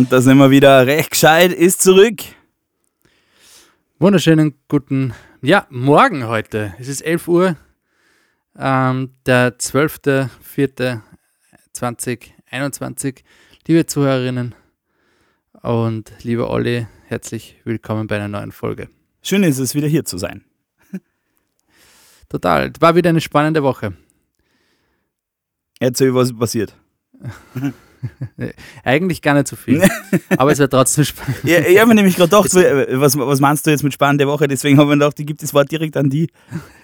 Und da sind wir wieder. Recht gescheit ist zurück. Wunderschönen guten, ja, Morgen heute. Es ist 11 Uhr, ähm, der 12.04.2021. Liebe Zuhörerinnen und liebe Olli, herzlich willkommen bei einer neuen Folge. Schön ist es, wieder hier zu sein. Total. War wieder eine spannende Woche. Erzähl, was passiert. Eigentlich gar nicht so viel. aber es war trotzdem spannend. Ja, ich habe mir nämlich gerade gedacht, was, was meinst du jetzt mit spannende Woche? Deswegen habe ich mir gedacht, ich gebe das Wort direkt an die.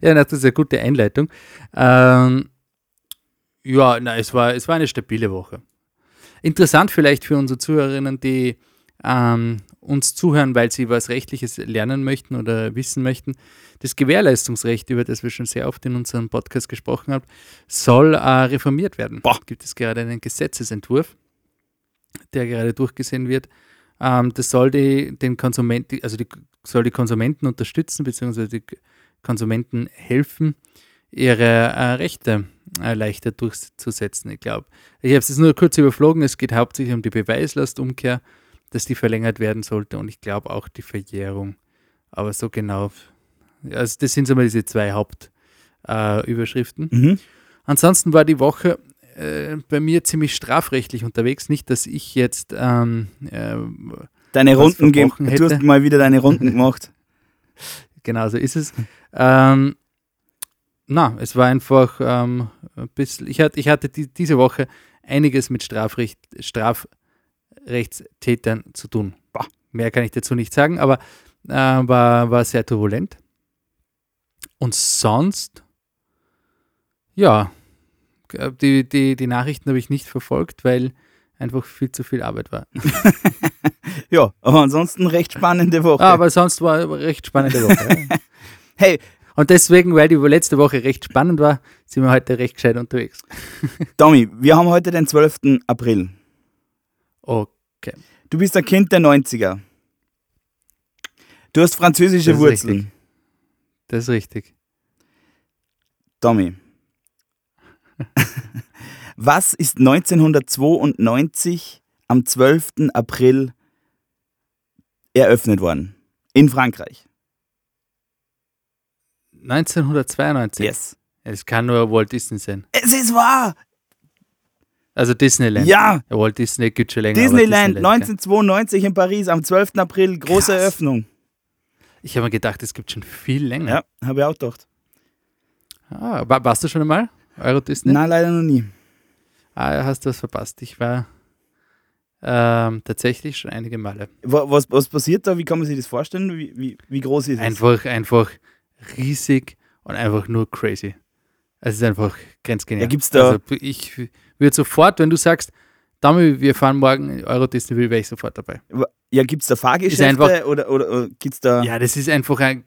ja, das ist eine gute Einleitung. Ähm, ja, na, es war, es war eine stabile Woche. Interessant vielleicht für unsere Zuhörerinnen, die ähm, uns zuhören, weil sie was Rechtliches lernen möchten oder wissen möchten. Das Gewährleistungsrecht, über das wir schon sehr oft in unserem Podcast gesprochen haben, soll äh, reformiert werden. Boah. Gibt es gerade einen Gesetzesentwurf, der gerade durchgesehen wird. Ähm, das soll die, den Konsumenten, also die, soll die Konsumenten unterstützen, beziehungsweise die Konsumenten helfen, ihre äh, Rechte äh, leichter durchzusetzen. Ich glaube, ich habe es nur kurz überflogen. Es geht hauptsächlich um die Beweislastumkehr dass die verlängert werden sollte und ich glaube auch die Verjährung. Aber so genau, also das sind so mal diese zwei Hauptüberschriften. Äh, mhm. Ansonsten war die Woche äh, bei mir ziemlich strafrechtlich unterwegs. Nicht, dass ich jetzt ähm, äh, deine Runden gehen. Du hast mal wieder deine Runden gemacht. genau, so ist es. Ähm, na, es war einfach ähm, ein bisschen, ich hatte, ich hatte die, diese Woche einiges mit Strafrecht, Straf, Rechtstätern zu tun. Boah, mehr kann ich dazu nicht sagen, aber äh, war, war sehr turbulent. Und sonst, ja, die, die, die Nachrichten habe ich nicht verfolgt, weil einfach viel zu viel Arbeit war. ja, aber ansonsten recht spannende Woche. Ah, aber sonst war recht spannende Woche. hey. Und deswegen, weil die letzte Woche recht spannend war, sind wir heute recht gescheit unterwegs. Tommy, wir haben heute den 12. April. Okay. Du bist ein Kind der 90er. Du hast französische das Wurzeln. Richtig. Das ist richtig. Tommy. Was ist 1992 am 12. April eröffnet worden? In Frankreich. 1992? Yes. Es kann nur Walt Disney sein. Es ist wahr! Also Disneyland. Ja. Walt Disney gibt schon länger. Disneyland, Disneyland 1992 in Paris am 12. April, große Krass. Eröffnung. Ich habe mir gedacht, es gibt schon viel länger. Ja, habe ich auch gedacht. Ah, warst du schon einmal Euro Disney? Nein, leider noch nie. Ah, hast du was verpasst. Ich war ähm, tatsächlich schon einige Male. Was, was passiert da? Wie kann man sich das vorstellen? Wie, wie, wie groß ist es? Einfach, einfach riesig und einfach nur crazy. Es ist einfach grenzgenial. Ja, gibt's da also ich würde sofort, wenn du sagst, Dami, wir fahren morgen Euro Disney, wäre ich sofort dabei. Ja, gibt es da Fahrgeschäfte einfach, oder, oder, oder gibt es da. Ja, das ist einfach ein,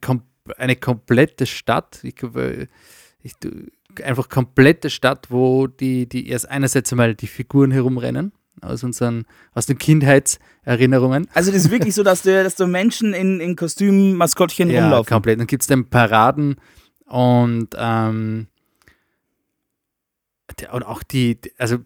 eine komplette Stadt. Ich, ich, einfach komplette Stadt, wo die, die erst einerseits einmal die Figuren herumrennen aus unseren, aus den Kindheitserinnerungen. Also das ist wirklich so, dass du, dass du Menschen in, in Kostümen, Maskottchen ja, rumlaufen. komplett. Dann gibt es dann Paraden und ähm, und auch die, also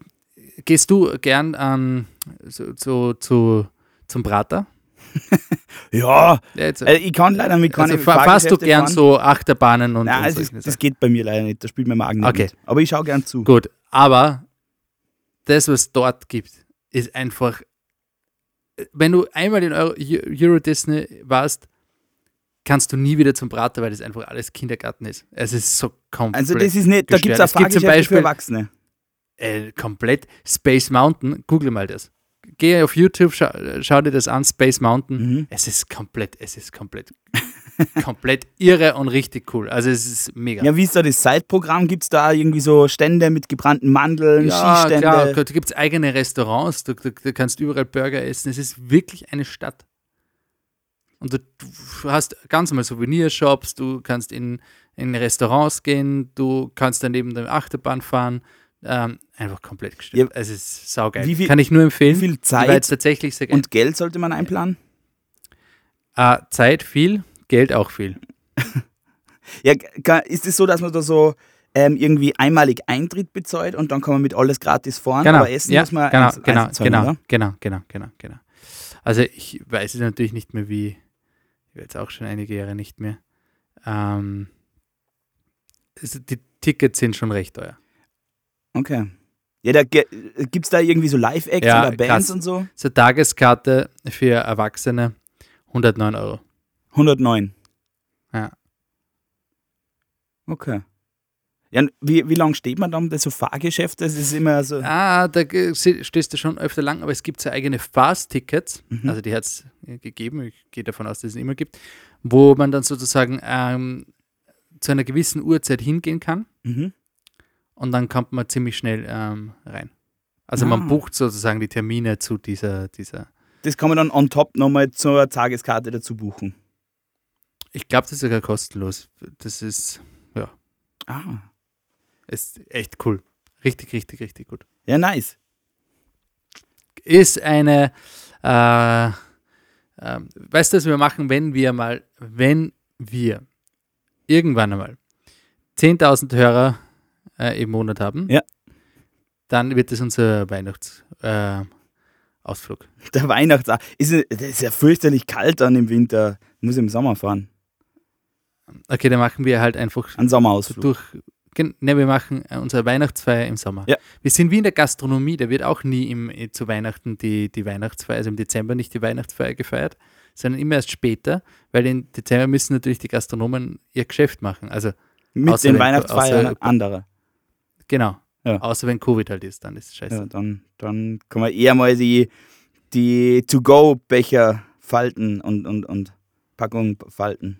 gehst du gern ähm, so, so, zu, zum Prater? ja, also, ich kann leider mit keinen also Fahrst du gern fahren. so Achterbahnen und, Nein, und also das, geht bei mir leider nicht, da spielt mein Magen okay. nicht. Aber ich schaue gern zu. Gut, aber das, was dort gibt, ist einfach, wenn du einmal in Euro, Euro Disney warst, kannst du nie wieder zum Prater, weil das einfach alles Kindergarten ist. Es ist so komplett. Also, das ist nicht, da gibt es auch Fahrgeschäfte für Erwachsene. Äh, komplett Space Mountain, google mal das. Geh auf YouTube, schau, schau dir das an, Space Mountain. Mhm. Es ist komplett, es ist komplett, komplett irre und richtig cool. Also es ist mega. Ja, wie ist da das Side-Programm? Gibt es da irgendwie so Stände mit gebrannten Mandeln, ja, Skistände? Klar, da gibt es eigene Restaurants, du, du, du kannst überall Burger essen. Es ist wirklich eine Stadt. Und du, du hast ganz normal Souvenirshops, du kannst in, in Restaurants gehen, du kannst dann neben der Achterbahn fahren. Ähm, einfach komplett gestört. Ja, es ist saugeil. Wie viel, Kann ich nur empfehlen. Wie viel Zeit tatsächlich sehr und Geld sollte man einplanen? Äh, Zeit viel, Geld auch viel. ja, ist es so, dass man da so ähm, irgendwie einmalig Eintritt bezahlt und dann kann man mit alles gratis fahren, Genau, aber essen ja, muss man genau, eins- genau, eins zahlen, genau, oder? genau, genau, genau, genau. Also ich weiß es natürlich nicht mehr, wie, ich weiß jetzt auch schon einige Jahre nicht mehr. Ähm, also die Tickets sind schon recht teuer. Okay. Ja, da gibt es da irgendwie so Live-Acts Ja, oder Bands krass. und so? So Tageskarte für Erwachsene 109 Euro. 109. Ja. Okay. Ja, wie, wie lange steht man dann bei so Fahrgeschäfte? Das ist immer so. Ah, da stehst du schon öfter lang, aber es gibt so eigene Fast-Tickets, Mhm. also die hat es gegeben, ich gehe davon aus, dass es immer gibt, wo man dann sozusagen ähm, zu einer gewissen Uhrzeit hingehen kann Mhm. und dann kommt man ziemlich schnell ähm, rein. Also Ah. man bucht sozusagen die Termine zu dieser, dieser Das kann man dann on top nochmal zur Tageskarte dazu buchen. ich glaube, das ist sogar kostenlos. Das ist, Ah. Ist echt cool. Richtig, richtig, richtig gut. Ja, nice. ist eine, äh, ähm, weißt du, was wir machen, wenn wir mal, wenn wir irgendwann einmal 10.000 Hörer äh, im Monat haben, Ja. dann wird es unser Weihnachtsausflug. Äh. Der Weihnachts... Ist, das ist ja fürchterlich kalt dann im Winter. Muss im Sommer fahren. okay, dann machen wir halt einfach Ein so Sommerausflug. durch. Ne, wir machen äh, unsere Weihnachtsfeier im Sommer. Ja. Wir sind wie in der Gastronomie, da wird auch nie im, äh, zu Weihnachten die, die Weihnachtsfeier, also im Dezember nicht die Weihnachtsfeier gefeiert, sondern immer erst später, weil im Dezember müssen natürlich die Gastronomen ihr Geschäft machen. Also Mit den wenn- Weihnachtsfeiern außer- andere. genau. Ja. Außer wenn Covid halt ist, dann ist es scheiße. Ja, dann, dann kann man eher mal die, die To-Go-Becher falten und, und, und Packungen falten.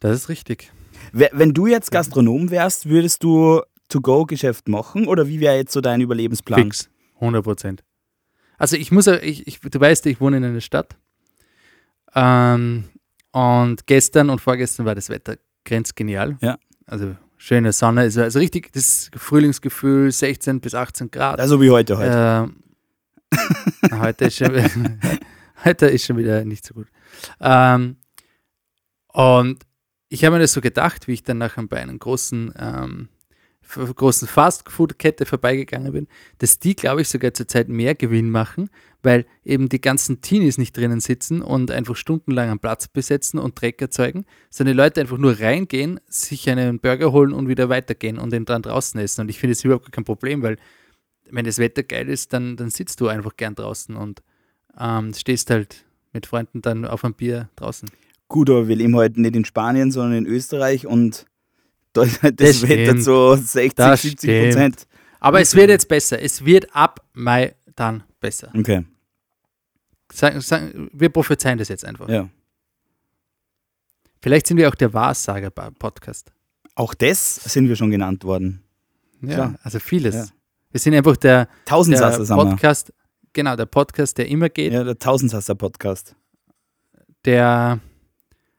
Das ist richtig. Wenn du jetzt Gastronom wärst, würdest du To-Go-Geschäft machen oder wie wäre jetzt so dein Überlebensplan? Fix. 100 Prozent. Also ich muss, ich, ich, du weißt, ich wohne in einer Stadt. Ähm, und gestern und vorgestern war das Wetter grenzgenial. Ja. Also schöne Sonne, also, also richtig das Frühlingsgefühl, 16 bis 18 Grad. Also wie heute heute. Ähm, heute, ist schon, heute ist schon wieder nicht so gut. Ähm, und ich habe mir das so gedacht, wie ich dann nachher bei einer großen, ähm, großen Fast-Food-Kette vorbeigegangen bin, dass die, glaube ich, sogar zurzeit mehr Gewinn machen, weil eben die ganzen Teenies nicht drinnen sitzen und einfach stundenlang einen Platz besetzen und Dreck erzeugen, sondern die Leute einfach nur reingehen, sich einen Burger holen und wieder weitergehen und den dann draußen essen. Und ich finde es überhaupt kein Problem, weil wenn das Wetter geil ist, dann, dann sitzt du einfach gern draußen und ähm, stehst halt mit Freunden dann auf einem Bier draußen. Gut, aber wir leben heute nicht in Spanien, sondern in Österreich und da ist halt das, Das Wetter so 60, Das 70 Prozent. Aber es wird jetzt besser. Es wird ab Mai dann besser. Okay, Sagen, sagen, wir prophezeien das jetzt einfach. ja. Vielleicht sind wir auch der Wahrsager-Podcast. Auch das sind wir schon genannt worden. Ja, Klar. also vieles. Ja. Wir sind einfach der, der Tausendsasser wir. Podcast, genau, der Podcast, der immer geht, Ja, der Tausendsasser-Podcast. der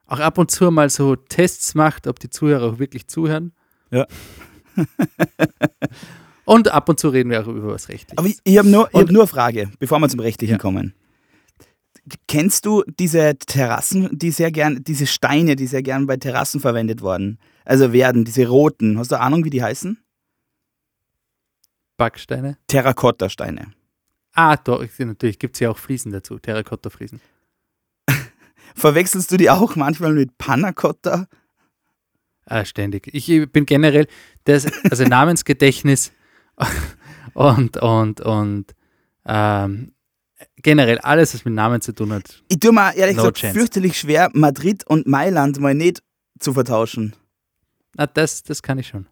auch ab und zu mal so Tests macht, ob die Zuhörer auch wirklich zuhören. Ja. und ab und zu reden wir auch über was Rechtliches. Aber ich, ich habe nur, ich hab nur eine Frage, bevor wir zum Rechtlichen Ja. kommen. Kennst du diese Terrassen, die sehr gern, diese Steine, die sehr gern bei Terrassen verwendet worden? Also werden, diese roten. Hast du Ahnung, wie die heißen? Backsteine. Terrakotta-Steine. Ah, doch, natürlich gibt es ja auch Fliesen dazu, Terrakotta-Fliesen. Verwechselst du die auch manchmal mit Pannacotta? Ah, ständig. Ich bin generell, das, also Namensgedächtnis und, und, und ähm, generell alles, was mit Namen zu tun hat. Ich tue mir ehrlich No gesagt chance. fürchterlich schwer, Madrid und Mailand mal nicht zu vertauschen. Na, das, das kann ich schon.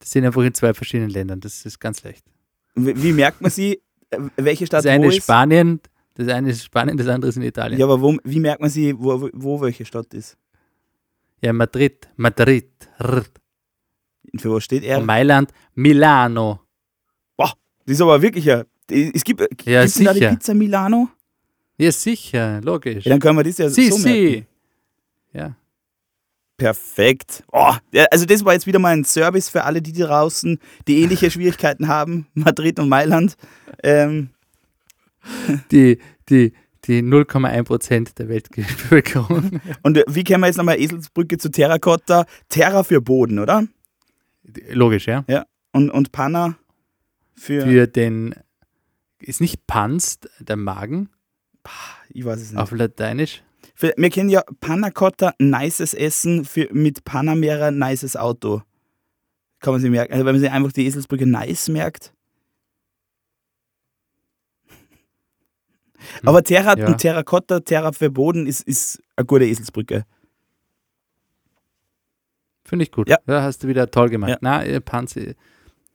Das sind einfach in zwei verschiedenen Ländern, das ist ganz leicht. Wie, wie merkt man sie? Äh, Welche Stadt Das eine wo ist ist? Spanien, das eine ist Spanien, das andere ist in Italien. Ja, aber wo, wie merkt man sie, wo, wo- welche Stadt ist? Ja, Madrid, Madrid. R. Für was steht er? Mailand, Milano. Das ist aber wirklich ja. Es gibt, Ja, gibt's denn da die sicher. Pizza Milano? Ja, sicher, logisch. Ja, dann können wir das ja Si, so si. merken. Ja. Perfekt. Oh, also das war jetzt wieder mal ein Service für alle, die draußen, die ähnliche Schwierigkeiten haben, Madrid und Mailand. Ähm, Die, die, die 0,1% der Weltbevölkerung. und äh, wie kennen wir jetzt nochmal Eselsbrücke zu Terrakotta? Terra für Boden, oder? Logisch, ja. Und, und Panna für, Für den, ist nicht Panst der Magen ich weiß es nicht. auf Lateinisch? Für, wir kennen ja Panna Cotta, nices Essen, für, mit Panamera, nices Auto. Kann man sich merken. Also wenn man sich einfach die Eselsbrücke nice merkt. Aber Terra, ja. Terracotta, Terra für Boden ist, ist eine gute Eselsbrücke. Finde ich gut. Ja. hast du wieder toll gemacht. Ja. Na, ihr Panz,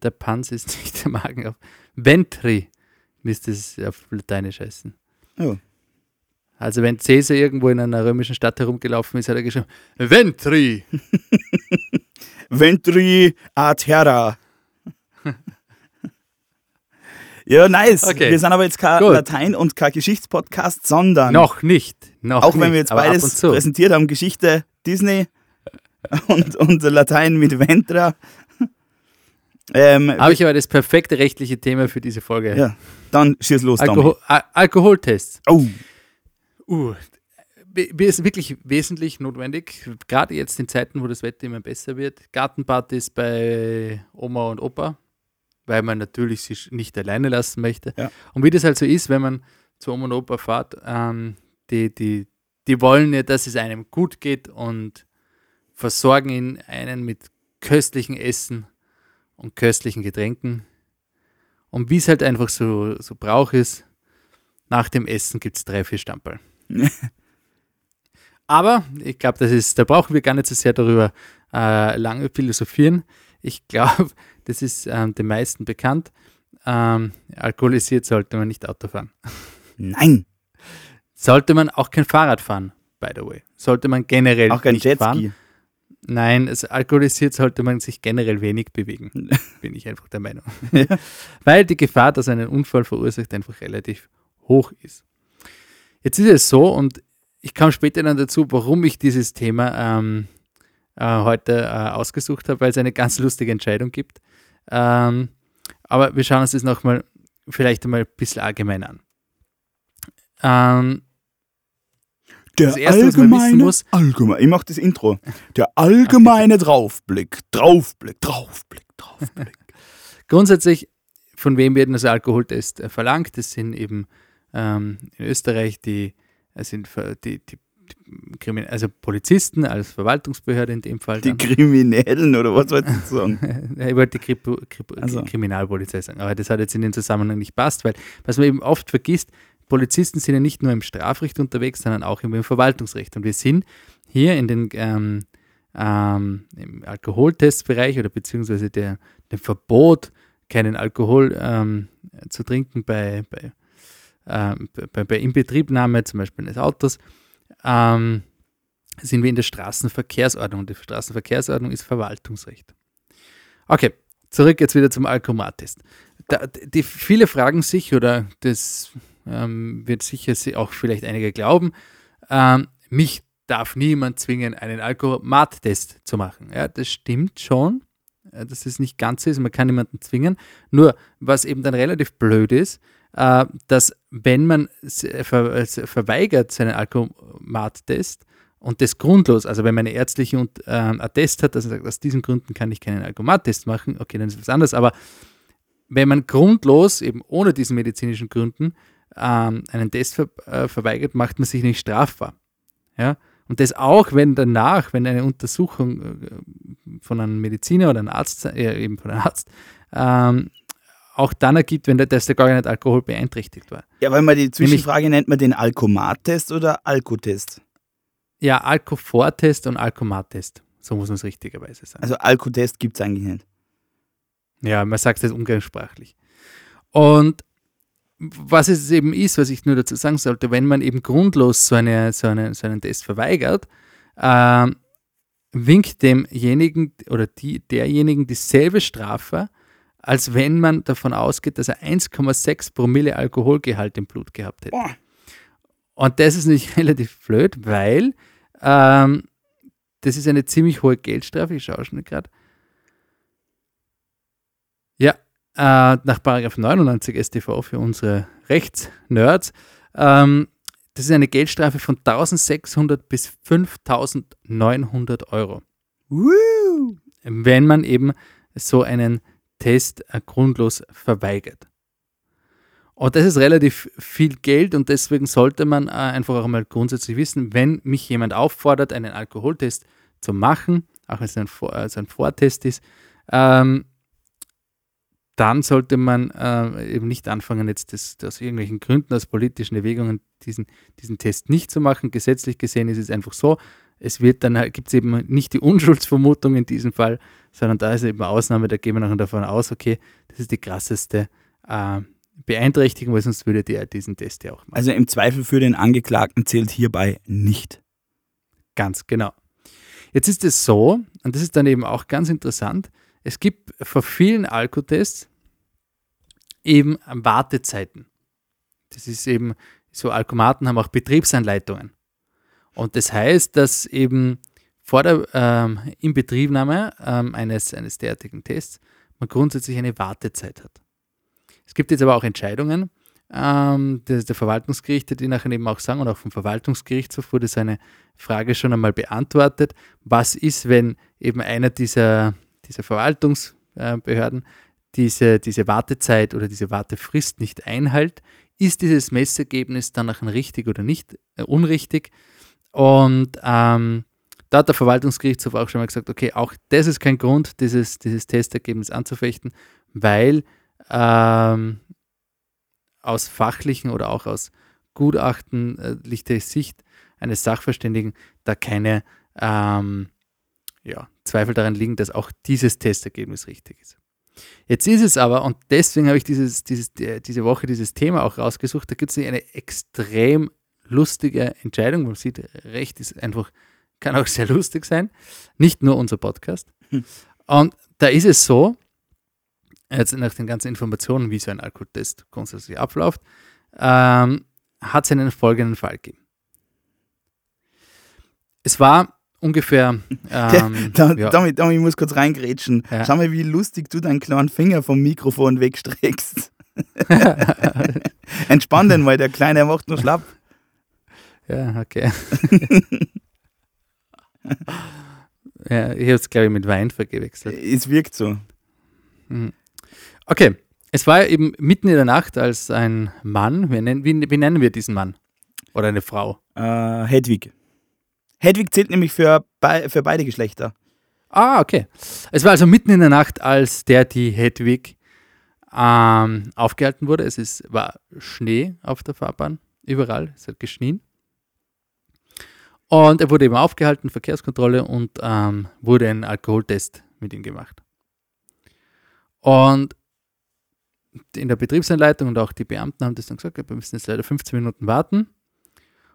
der Panz ist nicht der Magen. Auf Ventri müsste es auf Lateinisch heißen. Oh. Also wenn Caesar irgendwo in einer römischen Stadt herumgelaufen ist, hat er geschrieben, Ventri. Ventri a terra. Ja, nice. Okay. Wir sind aber jetzt kein Gut. Latein- und kein Geschichtspodcast, sondern Noch nicht. Noch auch wenn nicht, wir jetzt beides präsentiert haben, Geschichte Disney und, und Latein mit Ventra. Ähm, Habe ich aber das perfekte rechtliche Thema für diese Folge. ja, dann schieß los. Alkohol, Al Alkoholtests. Oh, Uh, ist wirklich wesentlich notwendig, gerade jetzt in Zeiten, wo das Wetter immer besser wird. Gartenpartys bei Oma und Opa, weil man natürlich sich nicht alleine lassen möchte. Ja. Und wie das halt so ist, wenn man zu Oma und Opa fährt, ähm, die, die, die wollen ja, dass es einem gut geht und versorgen ihn einen mit köstlichen Essen und köstlichen Getränken. Und wie es halt einfach so, so Brauch ist, nach dem Essen gibt es drei, vier Stamperl. Aber ich glaube, das ist, da brauchen wir gar nicht so sehr darüber äh, lange philosophieren. Ich glaube, das ist ähm, den meisten bekannt. Ähm, alkoholisiert sollte man nicht Auto fahren. nein, Sollte man auch kein Fahrrad fahren, by the way. Sollte man generell auch kein nicht fahren. Jetski. Nein, also alkoholisiert sollte man sich generell wenig bewegen, bin ich einfach der Meinung. Weil die Gefahr, dass ein Unfall verursacht, einfach relativ hoch ist. Jetzt ist es so, und ich komme später dann dazu, warum ich dieses Thema ähm, äh, heute äh, ausgesucht habe, weil es eine ganz lustige Entscheidung gibt. Ähm, aber wir schauen uns das nochmal vielleicht einmal ein bisschen allgemein an. Ähm, Der Erste, wissen muss- allgemein, ich mach das Intro. Der allgemeine Draufblick, Draufblick, Draufblick, Draufblick. Grundsätzlich, von wem wird das Alkoholtest äh, verlangt? Das sind eben ähm, in Österreich die, äh, sind die, die Krimin also Polizisten als Verwaltungsbehörde in dem Fall. Die. Kriminellen oder was wolltest du sagen? ich wollte die Kripo, Kripo, Also. Kriminalpolizei sagen, aber das hat jetzt in dem Zusammenhang nicht passt, weil was man eben oft vergisst, Polizisten sind ja nicht nur im Strafrecht unterwegs, sondern auch im Verwaltungsrecht. Und wir sind hier in den ähm, ähm, im Alkoholtestbereich oder beziehungsweise der, dem Verbot, keinen Alkohol ähm, zu trinken bei, bei, ähm, bei, bei Inbetriebnahme zum Beispiel eines Autos, ähm, sind wir in der Straßenverkehrsordnung. Die Straßenverkehrsordnung ist Verwaltungsrecht. Okay, zurück jetzt wieder zum Alkomattest. Da, die, viele fragen sich, oder das ähm, wird sicher si- auch vielleicht einige glauben, ähm, mich darf niemand zwingen, einen Alkomattest zu machen. Ja, das stimmt schon, äh, dass es nicht ganz so ist, man kann niemanden zwingen. Nur, was eben dann relativ blöd ist, dass wenn man äh, verweigert seinen Alkomattest und das grundlos, also wenn man eine ärztliche und, ähm, Attest hat, dass man sagt, aus diesen Gründen kann ich keinen Alkomattest machen, okay, dann ist was anderes, aber wenn man grundlos, eben ohne diesen medizinischen Gründen, ähm, einen Test äh, verweigert, macht man sich nicht strafbar. Ja? Und das auch, wenn danach, wenn eine Untersuchung äh, von einem Mediziner oder einem Arzt, äh, eben von einem Arzt, ähm, auch dann ergibt, wenn der, der gar nicht Alkohol beeinträchtigt war. Ja, weil man die Zwischenfrage nennt man den Alkomat-Test oder Alkotest? Ja, Alkofor-Test und Alkomat-Test. So muss man es richtigerweise sagen. Also Alkotest gibt es eigentlich nicht. Ja, man sagt das umgangssprachlich. Und was es eben ist, was ich nur dazu sagen sollte, wenn man eben grundlos so, eine, so, eine, so einen Test verweigert, ähm, winkt demjenigen oder die, derjenigen dieselbe Strafe, als wenn man davon ausgeht, dass er 1,6 Promille Alkoholgehalt im Blut gehabt hätte. Boah. Und das ist nicht relativ blöd, weil ähm, das ist eine ziemlich hohe Geldstrafe. Ich schaue schon gerade. Ja, äh, nach Paragraph 99 StV für unsere Rechtsnerds. Ähm, das ist eine Geldstrafe von 1600 bis 5900 Euro, Woo! wenn man eben so einen Test äh, grundlos verweigert. Und das ist relativ viel Geld und deswegen sollte man äh, einfach auch mal grundsätzlich wissen, wenn mich jemand auffordert, einen Alkoholtest zu machen, auch wenn es ein, also ein Vortest ist, ähm, dann sollte man äh, eben nicht anfangen, jetzt das, aus irgendwelchen Gründen, aus politischen Erwägungen, diesen, diesen Test nicht zu machen. Gesetzlich gesehen ist es einfach so, es wird dann, gibt es eben nicht die Unschuldsvermutung in diesem Fall, sondern da ist eben eine Ausnahme, da gehen wir nachher davon aus, okay, das ist die krasseste äh, Beeinträchtigung, weil sonst würde der diesen Test ja auch machen. Also im Zweifel für den Angeklagten zählt hierbei nicht. Ganz genau. Jetzt ist es so, und das ist dann eben auch ganz interessant, es gibt vor vielen Alkotests eben Wartezeiten. Das ist eben, so Alkomaten haben auch Betriebsanleitungen. Und das heißt, dass eben vor der ähm, Inbetriebnahme ähm, eines, eines derartigen Tests man grundsätzlich eine Wartezeit hat. Es gibt jetzt aber auch Entscheidungen ähm, der, der Verwaltungsgerichte, die nachher eben auch sagen, und auch vom Verwaltungsgerichtshof wurde so eine Frage schon einmal beantwortet. Was ist, wenn eben einer dieser, dieser Verwaltungsbehörden diese, diese Wartezeit oder diese Wartefrist nicht einhält? Ist dieses Messergebnis dann nachher richtig oder nicht äh, unrichtig? Und ähm, da hat der Verwaltungsgerichtshof auch schon mal gesagt, okay, auch das ist kein Grund, dieses, dieses Testergebnis anzufechten, weil ähm, aus fachlichen oder auch aus gutachtenlicher äh, Sicht eines Sachverständigen da keine ähm, ja, Zweifel daran liegen, dass auch dieses Testergebnis richtig ist. Jetzt ist es aber, und deswegen habe ich dieses, dieses, diese Woche dieses Thema auch rausgesucht, da gibt es eine extrem lustige Entscheidung. Man sieht, Recht ist einfach, kann auch sehr lustig sein. Nicht nur unser Podcast. Hm. Und da ist es so, jetzt nach den ganzen Informationen, wie so ein Alkoholtest grundsätzlich abläuft, ähm, hat es einen folgenden Fall gegeben. Es war ungefähr. Ähm, da, ja. damit, damit, ich muss kurz reingrätschen. Ja. Schau mal, wie lustig du deinen kleinen Finger vom Mikrofon wegstreckst. Entspann den mal, der Kleine macht nur schlapp. Ja, okay. ja, ich habe es, glaube ich, mit Wein vergewechselt. Es wirkt so. Mhm. Okay, es war eben mitten in der Nacht, als ein Mann, wie nennen, wie, wie nennen wir diesen Mann? Oder eine Frau? Äh, Hedwig. Hedwig zählt nämlich für, be für beide Geschlechter. Ah, okay. Es war also mitten in der Nacht, als der die Hedwig ähm, aufgehalten wurde. Es ist, war Schnee auf der Fahrbahn, überall, es hat geschnien. Und er wurde eben aufgehalten, Verkehrskontrolle, und ähm, wurde ein Alkoholtest mit ihm gemacht. Und in der Betriebsanleitung und auch die Beamten haben das dann gesagt, wir müssen jetzt leider 15 Minuten warten.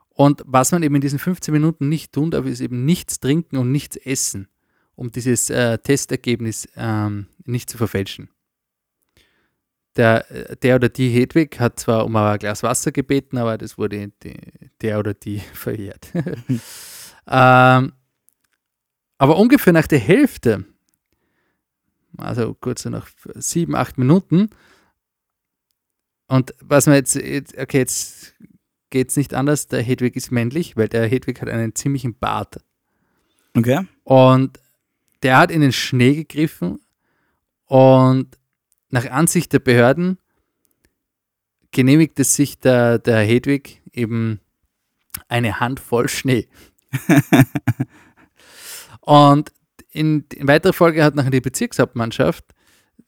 Und was man eben in diesen 15 Minuten nicht tun darf, ist eben nichts trinken und nichts essen, um dieses äh, Testergebnis ähm, nicht zu verfälschen. Der, der oder die Hedwig hat zwar um ein Glas Wasser gebeten, aber das wurde die, der oder die verjährt. ähm, aber ungefähr nach der Hälfte, also kurz nach sieben, acht Minuten, und was man jetzt, okay, jetzt geht es nicht anders, der Hedwig ist männlich, weil der Hedwig hat einen ziemlichen Bart. Okay. Und der hat in den Schnee gegriffen und nach Ansicht der Behörden genehmigt es sich der, der Hedwig eben eine Handvoll Schnee. und in, in weiterer Folge hat nachher die Bezirkshauptmannschaft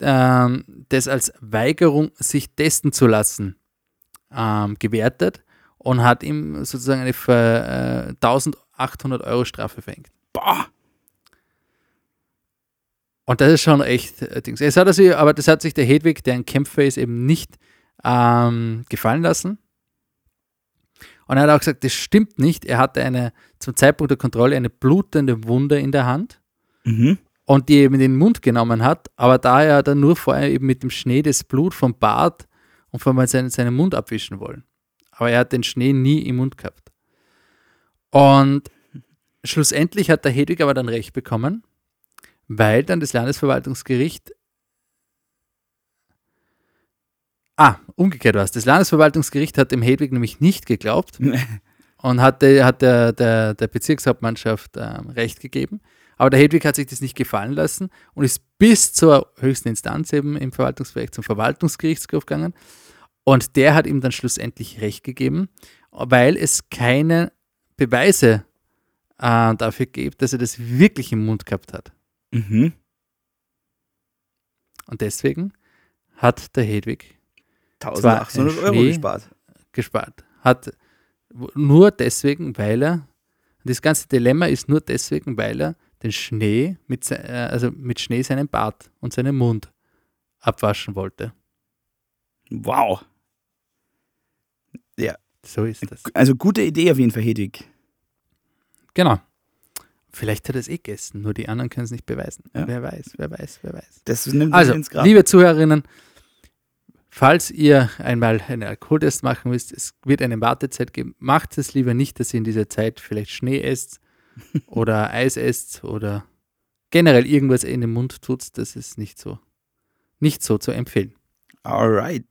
ähm, das als Weigerung, sich testen zu lassen, ähm, gewertet und hat ihm sozusagen eine äh, 1800 Euro Strafe verhängt. Boah! Und das ist schon echt äh, Dings. Es hat also, aber das hat sich der Hedwig, der ein Kämpfer ist, eben nicht ähm, gefallen lassen. Und er hat auch gesagt, das stimmt nicht. Er hatte eine, zum Zeitpunkt der Kontrolle eine blutende Wunde in der Hand. Mhm und die eben in den Mund genommen hat, aber da er dann nur vorher eben mit dem Schnee das Blut vom Bart und von seinen, seinen Mund abwischen wollen. Aber er hat den Schnee nie im Mund gehabt. Und schlussendlich hat der Hedwig aber dann recht bekommen, weil dann das Landesverwaltungsgericht Ah, umgekehrt war es. Das Landesverwaltungsgericht hat dem Hedwig nämlich nicht geglaubt und hat, der, hat der, der, der Bezirkshauptmannschaft ähm, recht gegeben. Aber der Hedwig hat sich das nicht gefallen lassen und ist bis zur höchsten Instanz eben im Verwaltungsgericht, zum Verwaltungsgerichtshof gegangen. Und der hat ihm dann schlussendlich recht gegeben, weil es keine Beweise äh, dafür gibt, dass er das wirklich im Mund gehabt hat. Mhm. Und deswegen hat der Hedwig 1800 ein Euro gespart. gespart. Hat nur deswegen, weil er, das ganze Dilemma ist nur deswegen, weil er den Schnee mit, äh, also mit Schnee seinen Bart und seinen Mund abwaschen wollte. Wow. Ja, So ist das. also gute Idee auf jeden Fall, Hedwig. Genau. Vielleicht hat er es eh gegessen, nur die anderen können es nicht beweisen. Ja. Wer weiß, wer weiß, wer weiß. Das nimmt Also, ins Grab. liebe Zuhörerinnen, falls ihr einmal einen Alkoholtest machen müsst, es wird eine Wartezeit geben, macht es lieber nicht, dass ihr in dieser Zeit vielleicht Schnee esst oder Eis esst oder generell irgendwas in den Mund tut. Das ist nicht so, nicht so zu empfehlen. Alright.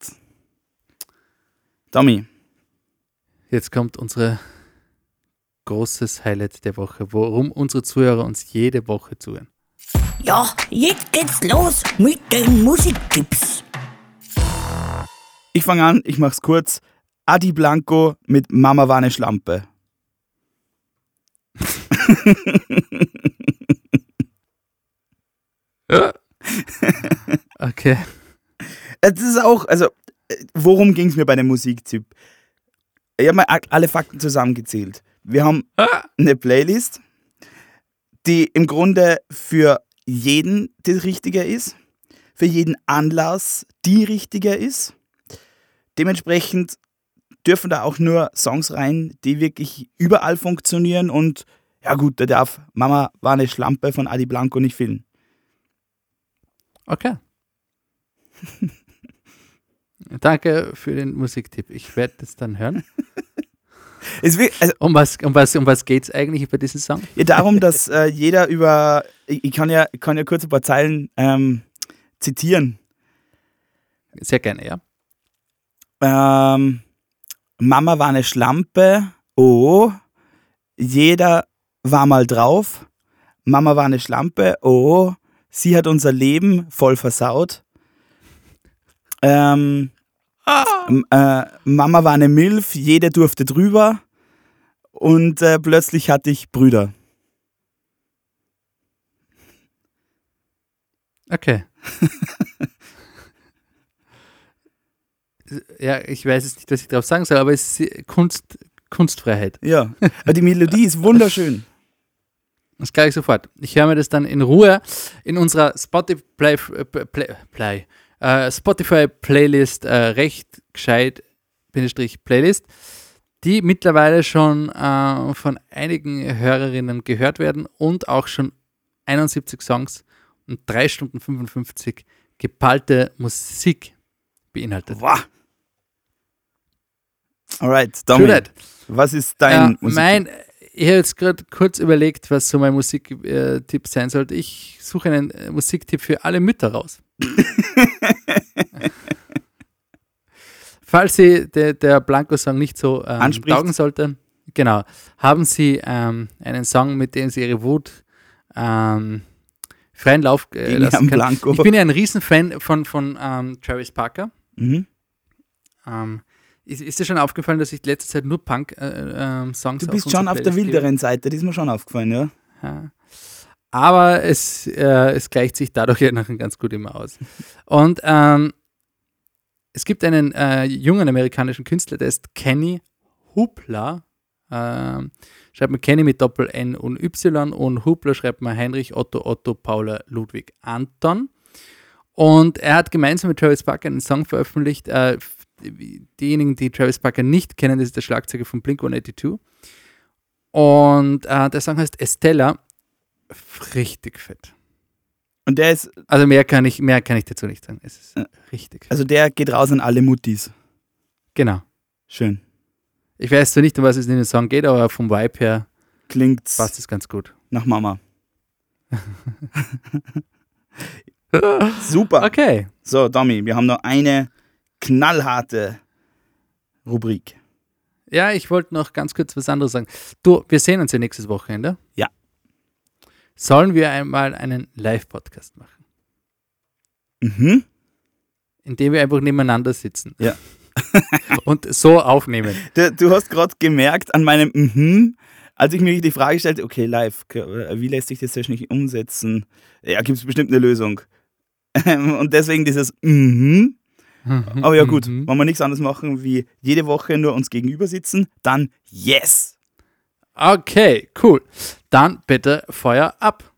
Tommy, Jetzt kommt unser großes Highlight der Woche, worum unsere Zuhörer uns jede Woche zuhören. Ja, jetzt geht's los mit den Musiktipps. ich fange an, ich mach's kurz. Adi Blanco mit Mama war eine Schlampe. Okay. Das ist auch, also, äh, worum ging es mir bei dem Musiktipp? Ich habe mal alle Fakten zusammengezählt. Wir haben eine Playlist, die im Grunde für jeden das Richtige ist, für jeden Anlass die richtige ist. Dementsprechend dürfen da auch nur Songs rein, die wirklich überall funktionieren und ja gut, da darf Mama war eine Schlampe von Adi Blanco nicht fehlen. Okay. Danke für den Musiktipp. Ich werde das dann hören. Wird, also, Um was, um was, um was geht es eigentlich bei diesem Song? Ja, darum, dass äh, jeder über. Ich, kann ja, kann ja kurz ein paar Zeilen ähm, zitieren. Sehr gerne, ja. Ähm, Mama war eine Schlampe. Oh. Jeder war mal drauf. Mama war eine Schlampe. Oh. Sie hat unser Leben voll versaut. Ähm, äh, Mama war eine Milf. Jeder durfte drüber. Und äh, plötzlich hatte ich Brüder. Okay. ja, ich weiß jetzt nicht, was ich darauf sagen soll, aber es ist Kunst, Kunstfreiheit. Ja, aber die Melodie ist wunderschön. Das gleich sofort. Ich höre mir das dann in Ruhe in unserer Spotify, Play, Play, Play, äh, Spotify Playlist äh, recht gescheit Playlist, die mittlerweile schon äh, von einigen Hörerinnen gehört werden und auch schon 71 Songs und 3 Stunden 55 geballte Musik beinhaltet. Wow. Alright, True Domi, that. was ist dein Musik? mein, ich habe jetzt gerade kurz überlegt, was so mein Musiktipp sein sollte. Ich suche einen äh, Musiktipp für alle Mütter raus. Falls Sie der, der Blanco-Song nicht so ähm, Anspricht. taugen sollte, genau, haben Sie ähm, einen Song, mit dem Sie Ihre Wut ähm, freien Lauf äh, lassen können. Blanco. Ich bin ja ein Riesenfan von, von ähm, Travis Parker. Mhm. Ähm, ist, ist dir schon aufgefallen, dass ich in letzter Zeit nur Punk-Songs äh, Songs Du bist schon auf der wilderen Seite, das ist mir schon aufgefallen, ja. Ja. Aber es, äh, es gleicht sich dadurch ja nachher ganz gut immer aus. Und ähm, es gibt einen äh, jungen amerikanischen Künstler, der ist Kenny Hoopla. Ähm, schreibt man Kenny mit Doppel N und Y und Hoopla schreibt man Heinrich Otto Otto Paula Ludwig Anton. Und er hat gemeinsam mit Travis Barker einen Song veröffentlicht. Äh, diejenigen, die Travis Barker nicht kennen, das ist der Schlagzeuger von Blink 182. Und äh, der Song heißt Estella. Richtig fett. Und der ist, Also mehr kann ich, mehr kann ich dazu nicht sagen. Es ist Ja. richtig also der geht raus an alle Muttis. Genau. Schön. Ich weiß zwar nicht, um was es in dem Song geht, aber vom Vibe her Klingt passt es ganz gut. nach Mama. Super. Okay. So, Domi, wir haben noch eine knallharte Rubrik. Ja, ich wollte noch ganz kurz was anderes sagen. Du, wir sehen uns ja nächstes Wochenende. Ja. Sollen wir einmal einen Live-Podcast machen, Mhm. in dem wir einfach nebeneinander sitzen Ja. und so aufnehmen. Du, du hast gerade gemerkt an meinem Mhm, als ich mir die Frage stellte, okay, live, k- wie lässt sich das technisch umsetzen? Ja, gibt es bestimmt eine Lösung. Und deswegen dieses Mhm. Aber ja gut, Mhm. wenn wir nichts anderes machen, wie jede Woche nur uns gegenüber sitzen, dann yes! Okay, cool. Dann bitte Feuer ab.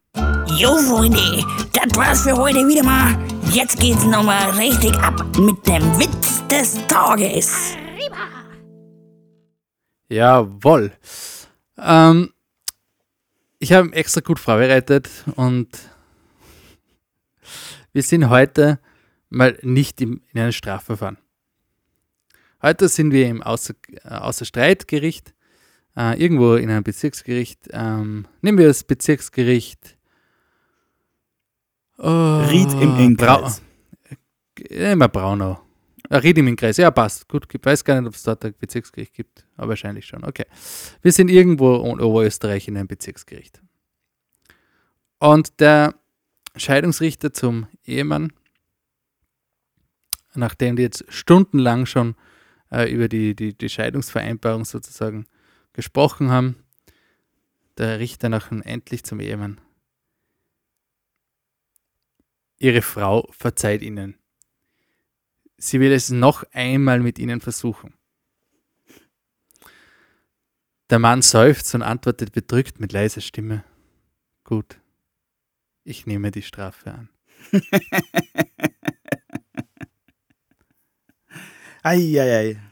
Jo, Freunde, das war's für heute wieder mal. Jetzt geht's nochmal richtig ab mit dem Witz des Tages. Jawohl. Ähm, ich habe extra gut vorbereitet und wir sind heute mal nicht im, in einem Strafverfahren. Heute sind wir im Außer, äh, Außerstreitgericht, äh, irgendwo in einem Bezirksgericht. Ähm, nehmen wir das Bezirksgericht oh, Ried im Innkreis. Brau immer Braunau. Ah, Ried im Innkreis, ja passt. Gut, ich weiß gar nicht, ob es dort ein Bezirksgericht gibt, aber wahrscheinlich schon. Okay. Wir sind irgendwo in Oberösterreich in einem Bezirksgericht. Und der Scheidungsrichter zum Ehemann, nachdem die jetzt stundenlang schon äh, über die, die, die Scheidungsvereinbarung sozusagen gesprochen haben, der Richter nach endlich zum Ehemann. Ihre Frau verzeiht ihnen. Sie will es noch einmal mit ihnen versuchen. Der Mann seufzt und antwortet bedrückt mit leiser Stimme. Gut, ich nehme die Strafe an. Eieiei.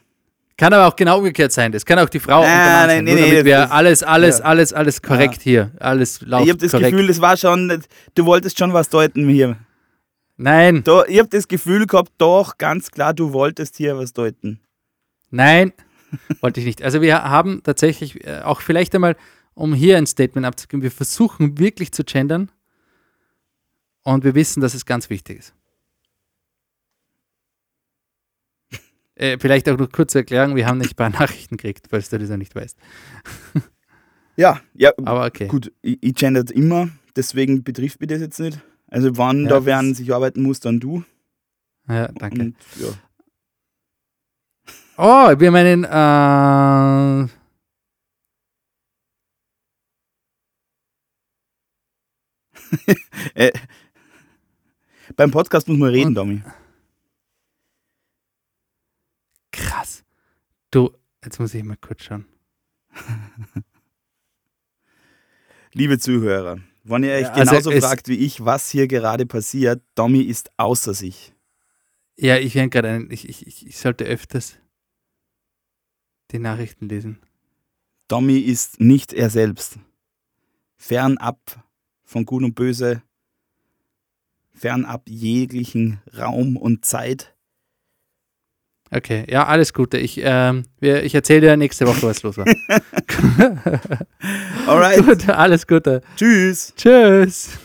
Kann aber auch genau umgekehrt sein. Das kann auch die Frau der Nein, nein, sein. nee, nee, alles, alles, ja. alles, alles korrekt hier. Alles läuft Ich habe das korrekt. Gefühl, das war schon, du wolltest schon was deuten hier. nein, Da, ich habe das Gefühl gehabt, doch, ganz klar, du wolltest hier was deuten. nein, wollte ich nicht. Also wir haben tatsächlich äh, auch vielleicht einmal, um hier ein Statement abzugeben, wir versuchen wirklich zu gendern und wir wissen, dass es ganz wichtig ist. Äh, vielleicht auch noch kurze Erklärung, wir haben nicht ein paar Nachrichten gekriegt, falls du das noch nicht weißt. Ja, ja, Aber okay. gut, ich, ich gendert immer, deswegen betrifft mich das jetzt nicht. Also wann Ja, da das- werden sich arbeiten muss, dann du. Ja, danke. Und, ja. Oh, wir haben einen, äh, Äh, beim Podcast muss man reden, Domi. Krass. Du, jetzt muss ich mal kurz schauen. Liebe Zuhörer, wenn ihr euch also genauso es- fragt wie ich, was hier gerade passiert, Domi ist außer sich. Ja, ich wäre gerade ein, ich, ich, ich- sollte öfters die Nachrichten lesen. Domi ist nicht er selbst. Fernab von Gut und Böse, fernab jeglichen Raum und Zeit. Okay, ja, alles Gute. Ich, ähm, wir, ich erzähle dir nächste Woche, was los war. Alright, Gut, alles Gute. tschüss. Tschüss.